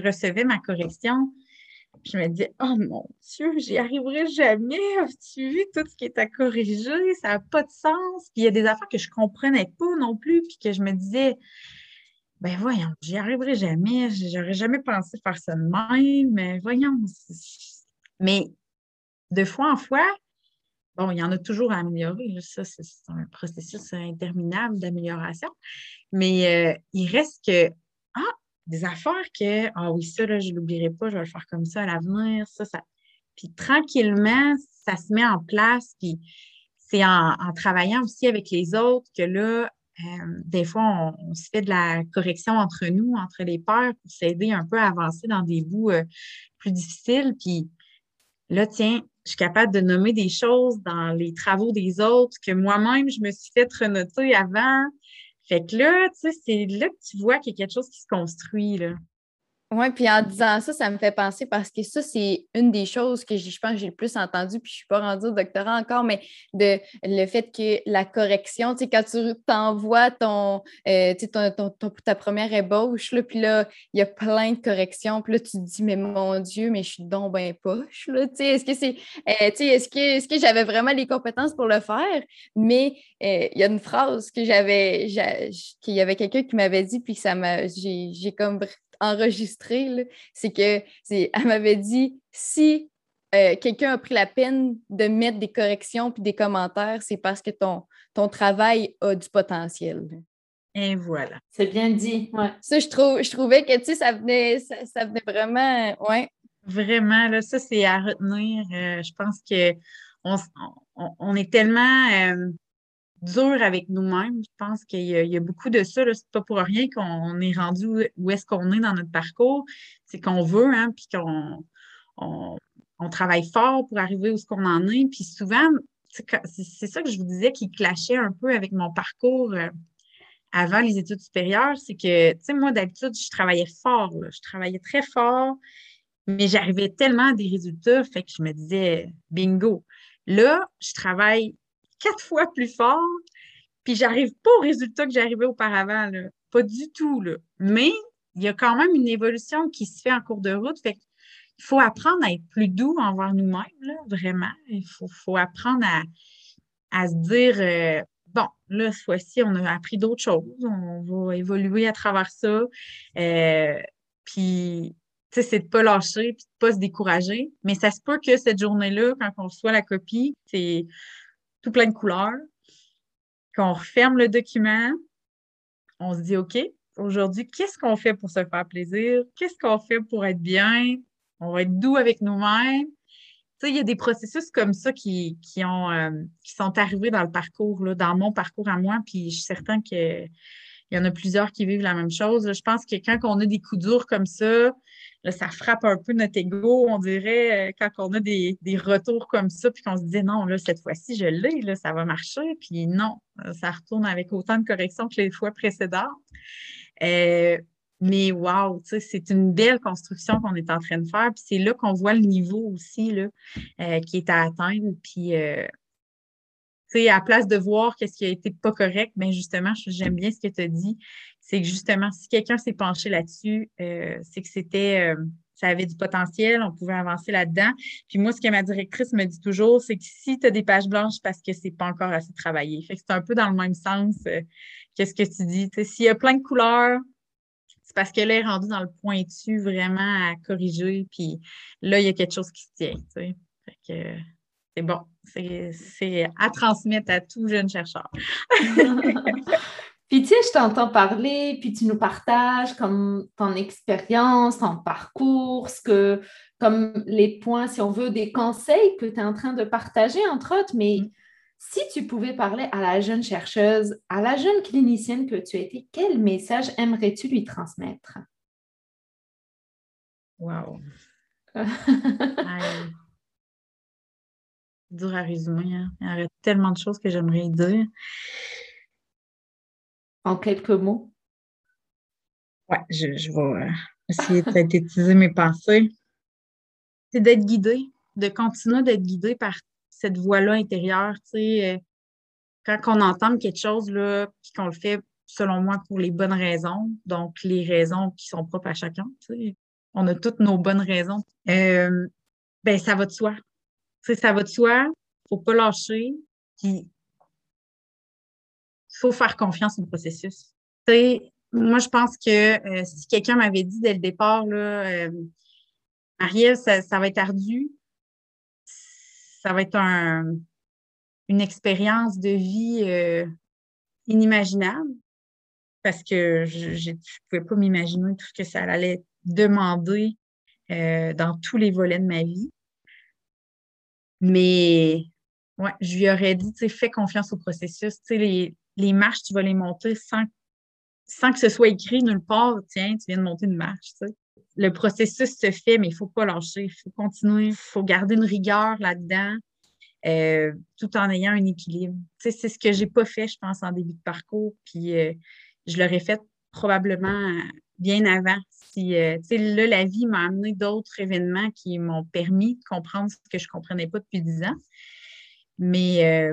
recevais ma correction, je me dis, oh mon Dieu, j'y arriverai jamais. As-tu vu tout ce qui est à corriger? Ça n'a pas de sens. Puis il y a des affaires que je ne comprenais pas non plus, puis que je me disais, ben voyons, j'y arriverai jamais. J'aurais jamais pensé faire ça de même. Mais voyons. Mais de fois en fois, bon, il y en a toujours à améliorer. Ça, c'est un processus interminable d'amélioration. Mais euh, il reste que, ah, des affaires que, ah oui, ça, là, je ne l'oublierai pas, je vais le faire comme ça à l'avenir, ça, ça. Puis tranquillement, ça se met en place, puis c'est en, travaillant aussi avec les autres que là, euh, des fois, on, se fait de la correction entre nous, entre les pères, pour s'aider un peu à avancer dans des bouts euh, plus difficiles. Puis là, tiens, je suis capable de nommer des choses dans les travaux des autres que moi-même, je me suis fait renoter avant. Fait que là, tu sais, c'est là que tu vois qu'il y a quelque chose qui se construit, là. Oui, puis en disant ça, ça me fait penser parce que ça, c'est une des choses que je pense que j'ai le plus entendu, puis je ne suis pas rendue au doctorat encore, mais de le fait que la correction, tu sais, quand tu t'envoies ton, euh, ton, ton, ta première ébauche, là, puis là, il y a plein de corrections, puis là, tu te dis, mais mon Dieu, mais je suis donc bien poche, là, tu sais, est-ce que c'est, euh, tu sais, est-ce que, est-ce que j'avais vraiment les compétences pour le faire? Mais euh, il y a une phrase que j'avais, qu'il y avait quelqu'un qui m'avait dit, puis ça m'a, j'ai comme enregistré, c'est que c'est, elle m'avait dit si euh, quelqu'un a pris la peine de mettre des corrections puis des commentaires, c'est parce que ton, ton travail a du potentiel. Et voilà. C'est bien dit. Ouais. Ça, je, trouve, je trouvais que ça venait, ça, venait vraiment. Ouais. Vraiment, là, ça, c'est à retenir. Euh, je pense que on, est tellement. Euh, dur avec nous-mêmes. Je pense qu'il y, a beaucoup de ça. C'est pas pour rien qu'on est rendu où est-ce qu'on est dans notre parcours. C'est qu'on veut, hein, puis qu'on on, travaille fort pour arriver où ce qu'on en est. Puis souvent, c'est ça que je vous disais qui clashait un peu avec mon parcours euh, avant les études supérieures. C'est que, tu sais, moi, d'habitude, je travaillais fort. Je travaillais très fort, mais j'arrivais tellement à des résultats, fait que je me disais, bingo. Là, je travaille quatre fois plus fort, puis j'arrive pas au résultat que j'arrivais auparavant, pas du tout. Là. Mais il y a quand même une évolution qui se fait en cours de route. Il faut apprendre à être plus doux envers nous-mêmes, vraiment. Il faut, apprendre à, se dire euh, bon, là, cette fois-ci, on a appris d'autres choses. On va évoluer à travers ça. Euh, puis, tu sais, c'est de ne pas lâcher puis de ne pas se décourager. Mais ça se peut que cette journée-là, quand on reçoit la copie, c'est tout plein de couleurs, qu'on referme le document, on se dit, OK, aujourd'hui, qu'est-ce qu'on fait pour se faire plaisir? Qu'est-ce qu'on fait pour être bien? On va être doux avec nous-mêmes. Tu sais, il y a des processus comme ça qui, ont, euh, qui sont arrivés dans le parcours, là, dans mon parcours à moi, puis je suis certaine qu'il y en a plusieurs qui vivent la même chose. Je pense que quand on a des coups durs comme ça, Là, ça frappe un peu notre ego, on dirait, euh, quand on a des, retours comme ça, puis qu'on se dit non, là, cette fois-ci, je l'ai, là, ça va marcher. Puis non, euh, ça retourne avec autant de corrections que les fois précédentes. Euh, mais wow, c'est une belle construction qu'on est en train de faire. Puis c'est là qu'on voit le niveau aussi là, qui est à atteindre. Puis sais, à place de voir qu'est-ce qui a été pas correct, bien justement, j'aime bien ce que tu as dit, c'est que justement, si quelqu'un s'est penché là-dessus, euh, c'est que c'était, euh, ça avait du potentiel, on pouvait avancer là-dedans. Puis moi, ce que ma directrice me dit toujours, c'est que si tu as des pages blanches, parce que c'est pas encore assez travaillé. Fait que c'est un peu dans le même sens euh, qu'est-ce que tu dis. S'il y a plein de couleurs, c'est parce qu'elle est rendue dans le pointu vraiment à corriger. Puis là, il y a quelque chose qui se tient. Fait que c'est bon. C'est à transmettre à tout jeune chercheur. puis tu sais, je t'entends parler, puis tu nous partages comme ton expérience, ton parcours, ce que, comme les points, si on veut, des conseils que tu es en train de partager, entre autres, mais mm. si tu pouvais parler à la jeune chercheuse, à la jeune clinicienne que tu étais, quel message aimerais-tu lui transmettre? Wow dur à résumer. Hein. Il y aurait tellement de choses que j'aimerais dire. En quelques mots? Oui, je, vais euh, essayer de synthétiser mes pensées. C'est d'être guidé, de continuer d'être guidé par cette voix-là intérieure. Euh, quand on entend quelque chose, là, puis qu'on le fait, selon moi, pour les bonnes raisons, donc les raisons qui sont propres à chacun. on a toutes nos bonnes raisons. Euh, ben, ça va de soi. Sais, ça va de soi, faut pas lâcher, puis faut faire confiance au processus. sais, moi, je pense que euh, si quelqu'un m'avait dit dès le départ, là, euh, Ariel, ça, va être ardu, ça va être une expérience de vie euh, inimaginable parce que je ne pouvais pas m'imaginer tout ce que ça allait demander euh, dans tous les volets de ma vie. Mais ouais, je lui aurais dit, tu sais, fais confiance au processus. Tu sais, les, les marches, tu vas les monter sans, sans que ce soit écrit nulle part. Tiens, tu viens de monter une marche. Le processus se fait, mais il ne faut pas lâcher. Il faut continuer. Il faut garder une rigueur là-dedans. Euh, tout en ayant un équilibre. Tu sais, c'est ce que j'ai pas fait, je pense, en début de parcours. Puis euh, je l'aurais fait probablement bien avant. Si, euh, là, la vie m'a amené d'autres événements qui m'ont permis de comprendre ce que je ne comprenais pas depuis dix ans. Mais,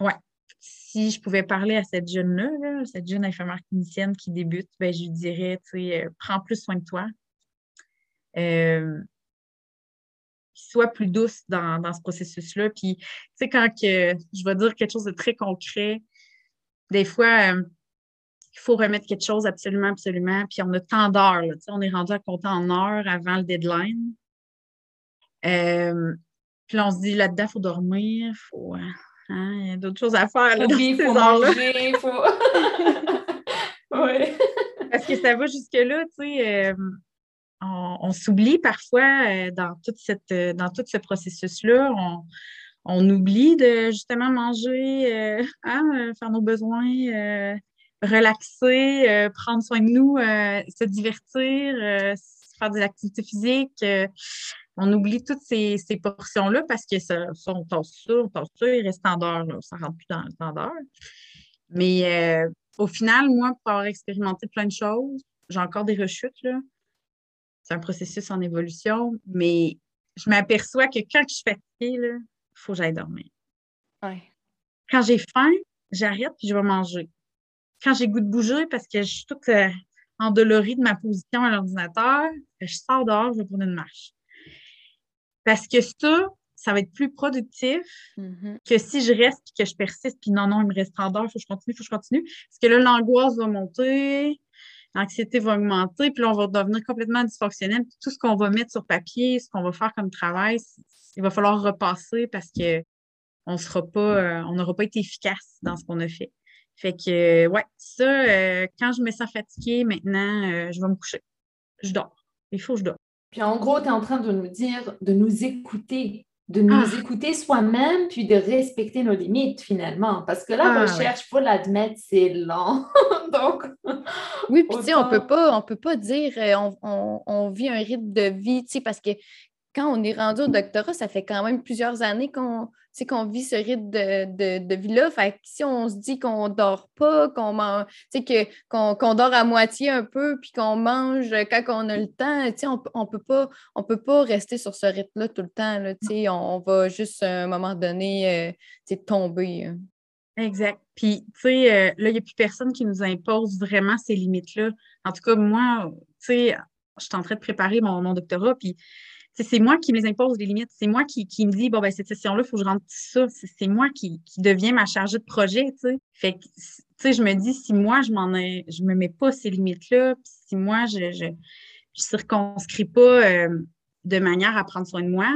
ouais, si je pouvais parler à cette jeune-là, cette jeune infirmière clinicienne qui débute, ben, je lui dirais, tu sais, prends plus soin de toi soit plus douce dans, ce processus-là. Puis, tu sais, quand que, je vais dire quelque chose de très concret, des fois, euh, il faut remettre quelque chose absolument, absolument. Puis, on a tant d'heures. On est rendu à compter en heures avant le deadline. Euh, puis là, on se dit, là-dedans, il faut dormir, faut, euh, hein, il y a d'autres choses à faire. Là, oui, il faut manger, faut... oui. Parce que ça va jusque-là, tu sais on, s'oublie parfois euh, dans, toute cette, euh, dans tout ce processus-là. On, oublie de justement manger, euh, hein, faire nos besoins, relaxer, prendre soin de nous, se divertir, faire des activités physiques. on oublie toutes ces, portions-là parce que ça, on tasse ça, on tasse ça, il reste en dehors, ça ne rentre plus dans le temps d'heure. Mais au final, moi, pour avoir expérimenté plein de choses, j'ai encore des rechutes. Là c'est un processus en évolution, mais je m'aperçois que quand je suis fatiguée, il faut que j'aille dormir. Quand j'ai faim, j'arrête et je vais manger. Quand j'ai goût de bouger parce que je suis toute euh, endolorie de ma position à l'ordinateur, je sors dehors, je vais prendre une marche. Parce que ça, ça va être plus productif mm-hmm. que si je reste et que je persiste, puis non, non, il me reste en dehors, il faut que je continue, il faut que je continue. Parce que là, l'angoisse va monter, l'anxiété va augmenter, puis là, on va devenir complètement dysfonctionnel. tout ce qu'on va mettre sur papier, ce qu'on va faire comme travail, il va falloir repasser parce que on sera pas, euh, on n'aura pas été efficace dans ce qu'on a fait. Fait que, ouais, ça, euh, quand je me sens fatiguée, maintenant, euh, je vais me coucher. Je dors. Il faut que je dors. Puis en gros, tu es en train de nous dire de nous écouter de nous ah. écouter soi-même, puis de respecter nos limites finalement. Parce que la ah, recherche, il faut l'admettre, c'est lent. Donc, oui, puis tu sais, on peut pas, on peut pas dire euh, on, on, vit un rythme de vie, tu sais, parce que quand on est rendu au doctorat, ça fait quand même plusieurs années qu'on qu'on vit ce rythme de, vie-là. Fait si on se dit qu'on dort pas, qu'on dort à moitié un peu, puis qu'on mange quand on a le temps, on ne peut, pas, on peut rester sur ce rythme-là tout le temps. Là, on, va juste à un moment donné euh, tomber. Hein. Exact. Puis, tu euh, là, il n'y a plus personne qui nous impose vraiment ces limites-là. En tout cas, moi, je suis en train de préparer mon, mon doctorat, puis c'est moi qui me les impose les limites. C'est moi qui, me dis, bon, ben, cette session-là, il faut que je rentre ça. C'est moi qui, qui deviens ma chargée de projet, tu sais. Fait que, tu sais, je me dis, si moi, je m'en je me mets pas ces limites-là, si moi, je, je, circonscris pas euh, de manière à prendre soin de moi,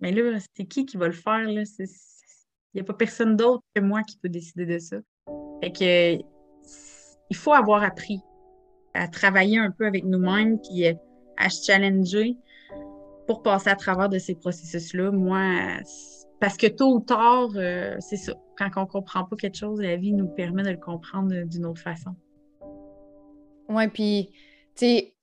mais ben là, c'est qui qui va le faire, là? Il n'y a pas personne d'autre que moi qui peut décider de ça. Fait que, il faut avoir appris à travailler un peu avec nous-mêmes, puis à se challenger pour passer à travers de ces processus-là, moi, parce que tôt ou tard, euh, c'est ça. Quand on ne comprend pas quelque chose, la vie nous permet de le comprendre d'une autre façon. Oui, puis, tu sais,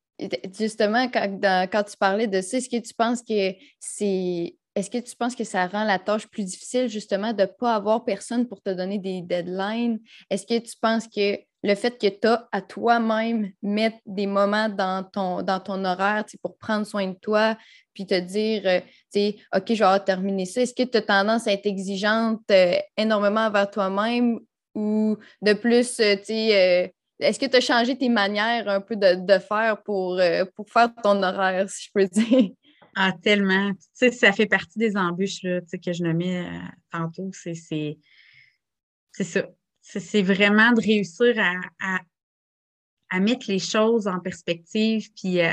justement, quand, quand, tu parlais de ça, est-ce que tu penses que c'est. Est-ce que tu penses que ça rend la tâche plus difficile, justement, de ne pas avoir personne pour te donner des deadlines? Est-ce que tu penses que le fait que tu as à toi-même mettre des moments dans ton, horaire pour prendre soin de toi, puis te dire, euh, OK, je vais terminer ça. Est-ce que tu as tendance à être exigeante euh, énormément envers toi-même ou de plus, euh, sais, est-ce que tu as changé tes manières un peu de, faire pour, euh, faire ton horaire, si je peux dire? Ah, tellement. Ça fait partie des embûches que je nommais euh, tantôt. C'est ça. C'est vraiment de réussir à, à, mettre les choses en perspective. Puis, euh,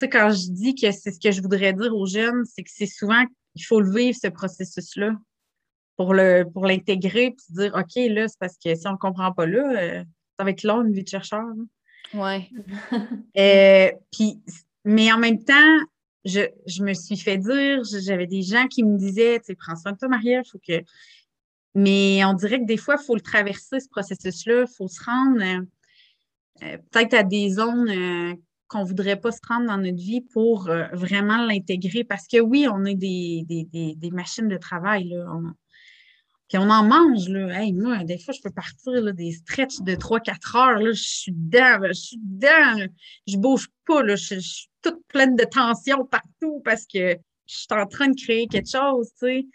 tu sais, quand je dis que c'est ce que je voudrais dire aux jeunes, c'est que c'est souvent qu'il faut le vivre, ce processus-là, pour l'intégrer, pour puis dire, OK, là, c'est parce que si on ne comprend pas là, ça va être long, une vie de chercheur. Oui. Euh, puis, mais en même temps, je, me suis fait dire, j'avais des gens qui me disaient, tu sais, prends soin de toi, Maria, il faut que. Mais on dirait que des fois, il faut le traverser, ce processus-là. Il faut se rendre euh, euh, peut-être à des zones qu'on ne voudrait pas se rendre dans notre vie pour vraiment l'intégrer. Parce que oui, on est des, des, machines de travail. Là. Puis on en mange, là. Hey, moi, des fois, je peux partir des stretches de 3-4 heures. Là, je suis dedans, je suis dedans. Je bouge pas, là. Je, suis toute pleine de tension partout parce que je suis en train de créer quelque chose, tu sais.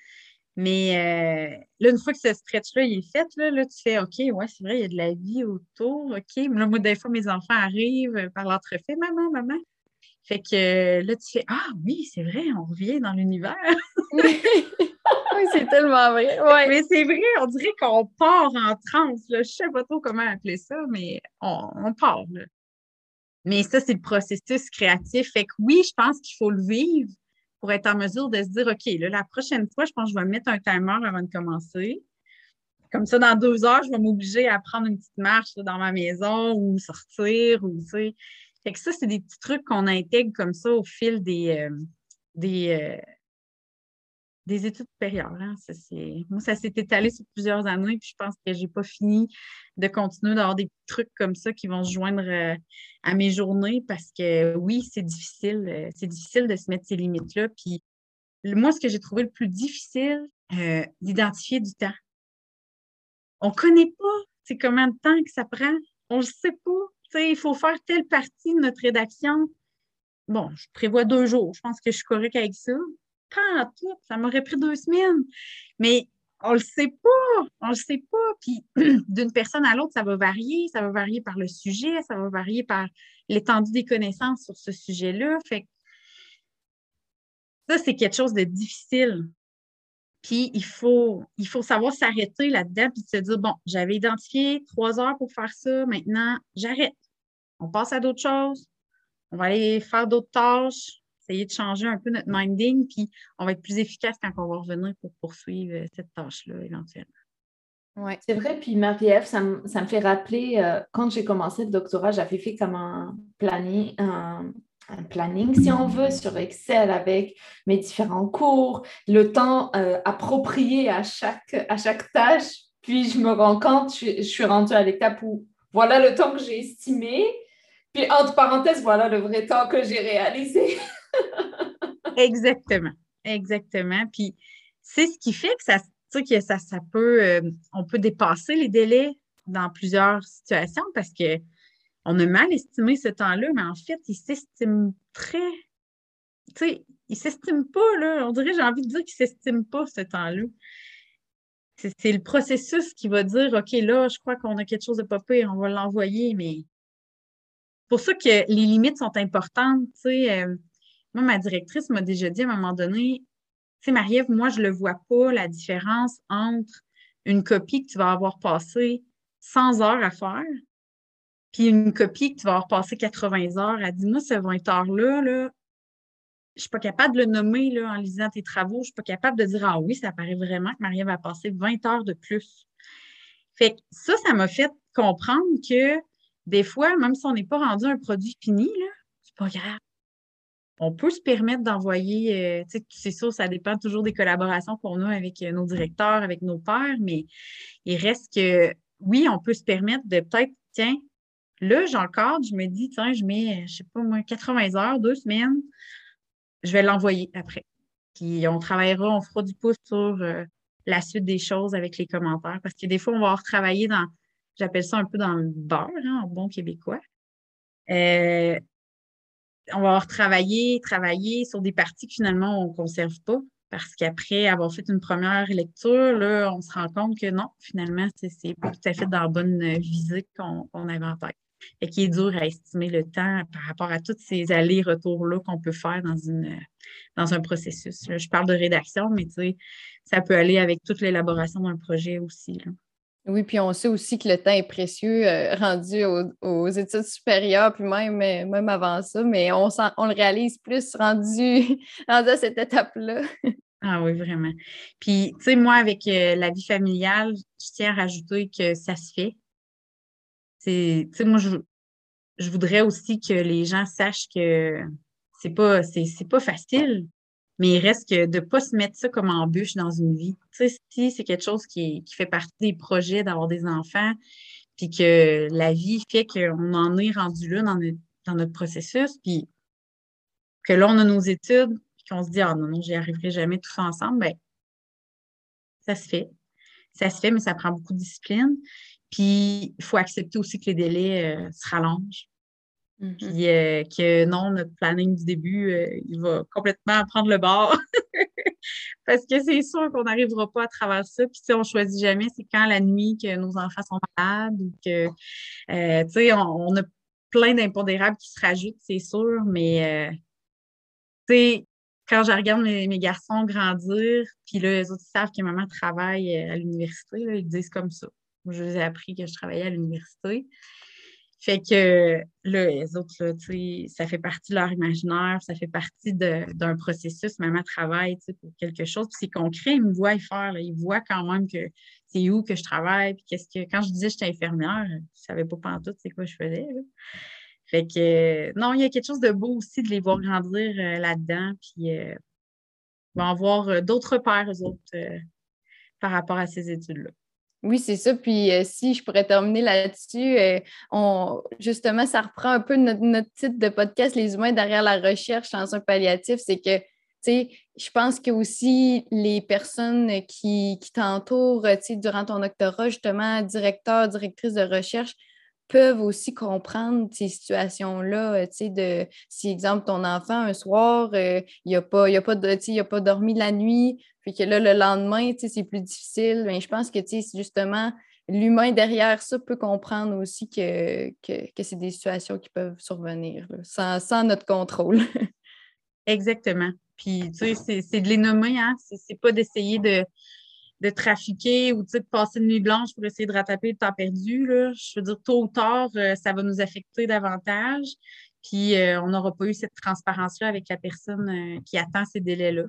Mais euh, là, une fois que ce stretch-là est fait, là, là, tu fais OK, ouais, c'est vrai, il y a de la vie autour. OK. Mais là, moi, des fois, mes enfants arrivent par l'entrefait, maman, maman. Fait que là, tu fais Ah oui, c'est vrai, on revient dans l'univers. oui, c'est tellement vrai. Mais c'est vrai, on dirait qu'on part en transe. Je ne sais pas trop comment appeler ça, mais on, part. Mais ça, c'est le processus créatif. Fait que oui, je pense qu'il faut le vivre pour être en mesure de se dire OK, là, la prochaine fois, je pense que je vais mettre un timer avant de commencer. Comme ça, dans deux heures, je vais m'obliger à prendre une petite marche dans ma maison ou sortir ou tu sais. Fait que ça, c'est des petits trucs qu'on intègre comme ça au fil des, euh, des, euh, des études supérieures. Hein. moi, ça s'est étalé sur plusieurs années, puis je pense que je n'ai pas fini de continuer d'avoir des trucs comme ça qui vont se joindre euh, à mes journées parce que oui, c'est difficile. c'est difficile de se mettre ces limites-là. Puis moi, ce que j'ai trouvé le plus difficile, d'identifier du temps. On ne connaît pas c'est combien de temps que ça prend. On ne le sait pas il faut faire telle partie de notre rédaction. Bon, je prévois deux jours. Je pense que je suis correcte avec ça. Ça m'aurait pris deux semaines. Mais on le sait pas. On le sait pas. Puis d'une personne à l'autre, ça va varier. Ça va varier par le sujet, ça va varier par l'étendue des connaissances sur ce sujet-là. Fait ça, c'est quelque chose de difficile. Puis il faut, il faut savoir s'arrêter là-dedans puis se dire bon, j'avais identifié trois heures pour faire ça, maintenant j'arrête on passe à d'autres choses, on va aller faire d'autres tâches, essayer de changer un peu notre minding, puis on va être plus efficace quand on va revenir pour poursuivre euh, cette tâche-là éventuellement. Oui, c'est vrai. Puis Marie-Ève, ça, me fait rappeler, euh, quand j'ai commencé le doctorat, j'avais fait comme un planning, un, planning, si on veut, sur Excel avec mes différents cours, le temps euh, approprié à chaque, à chaque tâche. Puis je me rends compte, je, je suis rendue à l'étape où voilà le temps que j'ai estimé. Puis, entre parenthèses, voilà le vrai temps que j'ai réalisé. Exactement. Exactement. Puis, c'est ce qui fait que ça, que ça, ça peut, euh, on peut dépasser les délais dans plusieurs situations parce que on a mal estimé ce temps-là, mais en fait, il s'estime très. Tu sais, il s'estime pas, là. On dirait, j'ai envie de dire qu'il s'estime pas ce temps-là. C'est le processus qui va dire OK, là, je crois qu'on a quelque chose de pas pire, on va l'envoyer, mais pour ça que les limites sont importantes. Euh, moi, ma directrice m'a déjà dit à un moment donné, tu sais, Marie-Ève, moi, je ne le vois pas, la différence entre une copie que tu vas avoir passé 100 heures à faire, puis une copie que tu vas avoir passé 80 heures. Elle dit, moi, ce 20 heures-là, là, je ne suis pas capable de le nommer là, en lisant tes travaux. Je ne suis pas capable de dire, ah oui, ça paraît vraiment que Marie-Ève a passé 20 heures de plus. Fait que ça, ça m'a fait comprendre que des fois, même si on n'est pas rendu un produit fini, c'est pas grave. On peut se permettre d'envoyer, euh, c'est sûr, ça dépend toujours des collaborations qu'on a avec euh, nos directeurs, avec nos pairs, mais il reste que, oui, on peut se permettre de peut-être, tiens, là, j'encadre, je me dis, tiens, je mets, je sais pas moi, 80 heures, deux semaines, je vais l'envoyer après. Puis on travaillera, on fera du pouce sur euh, la suite des choses avec les commentaires, parce que des fois, on va retravailler dans J'appelle ça un peu dans le beurre, hein, en bon québécois. Euh, on va retravailler, travailler sur des parties que finalement on ne conserve pas Parce qu'après avoir fait une première lecture, là, on se rend compte que non, finalement, c'est pas tout à fait dans la bonne visée qu'on tête. Et qui est dur à estimer le temps par rapport à tous ces allers-retours-là qu'on peut faire dans, dans un processus. je parle de rédaction, mais ça peut aller avec toute l'élaboration d'un projet aussi. Oui, puis on sait aussi que le temps est précieux euh, rendu aux, études supérieures, puis même, euh, même avant ça, mais on, on le réalise plus rendu, rendu à cette étape-là. ah oui, vraiment. Puis, tu sais, moi, avec euh, la vie familiale, je tiens à rajouter que ça se fait. Tu sais, moi, je, je voudrais aussi que les gens sachent que c'est pas, c'est pas facile. Mais il reste que de ne pas se mettre ça comme embûche dans une vie. Tu sais, si c'est quelque chose qui, fait partie des projets d'avoir des enfants, puis que la vie fait qu'on en est rendu là dans notre, processus, puis que là, on a nos études, puis qu'on se dit, ah non, non, j'y arriverai jamais tous ensemble, bien, ça se fait. Ça se fait, mais ça prend beaucoup de discipline. Puis, il faut accepter aussi que les délais euh, se rallongent. Mm-hmm. Puis euh, que non, notre planning du début, euh, il va complètement prendre le bord. Parce que c'est sûr qu'on n'arrivera pas à travers ça. Puis si on ne choisit jamais, c'est quand la nuit que nos enfants sont malades ou que, euh, tu sais, on, a plein d'impondérables qui se rajoutent, c'est sûr, mais, tu sais, quand je regarde mes, garçons grandir, puis là, les autres savent que maman travaille à l'université, ils disent comme ça. Je les ai appris que je travaillais à l'université. Fait que là, les autres, ça fait partie de leur imaginaire, ça fait partie d'un processus. Maman travaille pour quelque chose, puis c'est concret, ils me voient faire. ils voient quand même que c'est où que je travaille. Puis qu'est-ce que. Quand je disais que j'étais infirmière, je ne savais pas tout c'est quoi je faisais. Fait que non, il y a quelque chose de beau aussi de les voir grandir euh, là-dedans. Puis euh, vont avoir euh, d'autres pères, eux autres, par rapport à ces études-là. Oui, c'est ça. Puis euh, si je pourrais terminer là-dessus, euh, justement, ça reprend un peu notre, titre de podcast, Les humains derrière la recherche en soins palliatifs. C'est que, tu sais, je pense que aussi les personnes qui, qui t'entourent, tu sais, durant ton doctorat, justement, directeur, directrice de recherche, peuvent aussi comprendre ces situations-là, tu sais, de si, exemple, ton enfant, un soir, euh, il n'a pas, pas, a pas dormi la nuit, puis que là, le lendemain, c'est plus difficile. Mais je pense que, justement, l'humain derrière ça peut comprendre aussi que, que, c'est des situations qui peuvent survenir sans, notre contrôle. Exactement. Puis, tu sais, c'est de les nommer, hein? C'est pas d'essayer de, de trafiquer ou de passer une nuit blanche pour essayer de rattraper le temps perdu. Là. Je veux dire, tôt ou tard, euh, ça va nous affecter davantage. Puis, euh, on n'aura pas eu cette transparence-là avec la personne euh, qui attend ces délais-là.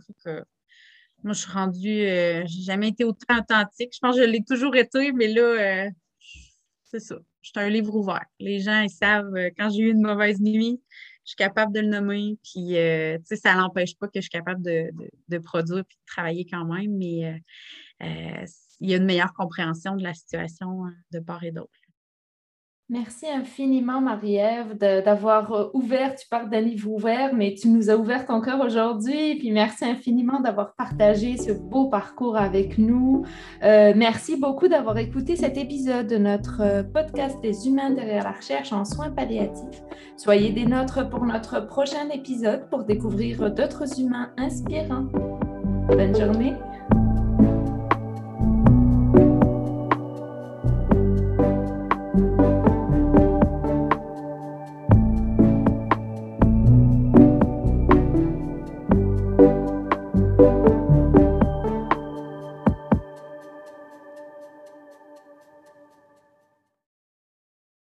Moi, je suis rendue, euh, j'ai jamais été autant authentique. Je pense que je l'ai toujours été, mais là, euh, c'est ça. Je suis un livre ouvert. Les gens, ils savent, euh, quand j'ai eu une mauvaise nuit, je suis capable de le nommer. Puis, tu sais, ça n'empêche pas que je suis capable de, produire et de travailler quand même, mais il y a une meilleure compréhension de la situation de part et d'autre. Merci infiniment, Marie-Ève, d'avoir euh, ouvert, tu parles d'un livre ouvert, mais tu nous as ouvert ton cœur aujourd'hui. Puis merci infiniment d'avoir partagé ce beau parcours avec nous. Euh, merci beaucoup d'avoir écouté cet épisode de notre euh, podcast des humains derrière la recherche en soins palliatifs. Soyez des nôtres pour notre prochain épisode pour découvrir d'autres humains inspirants. Bonne journée.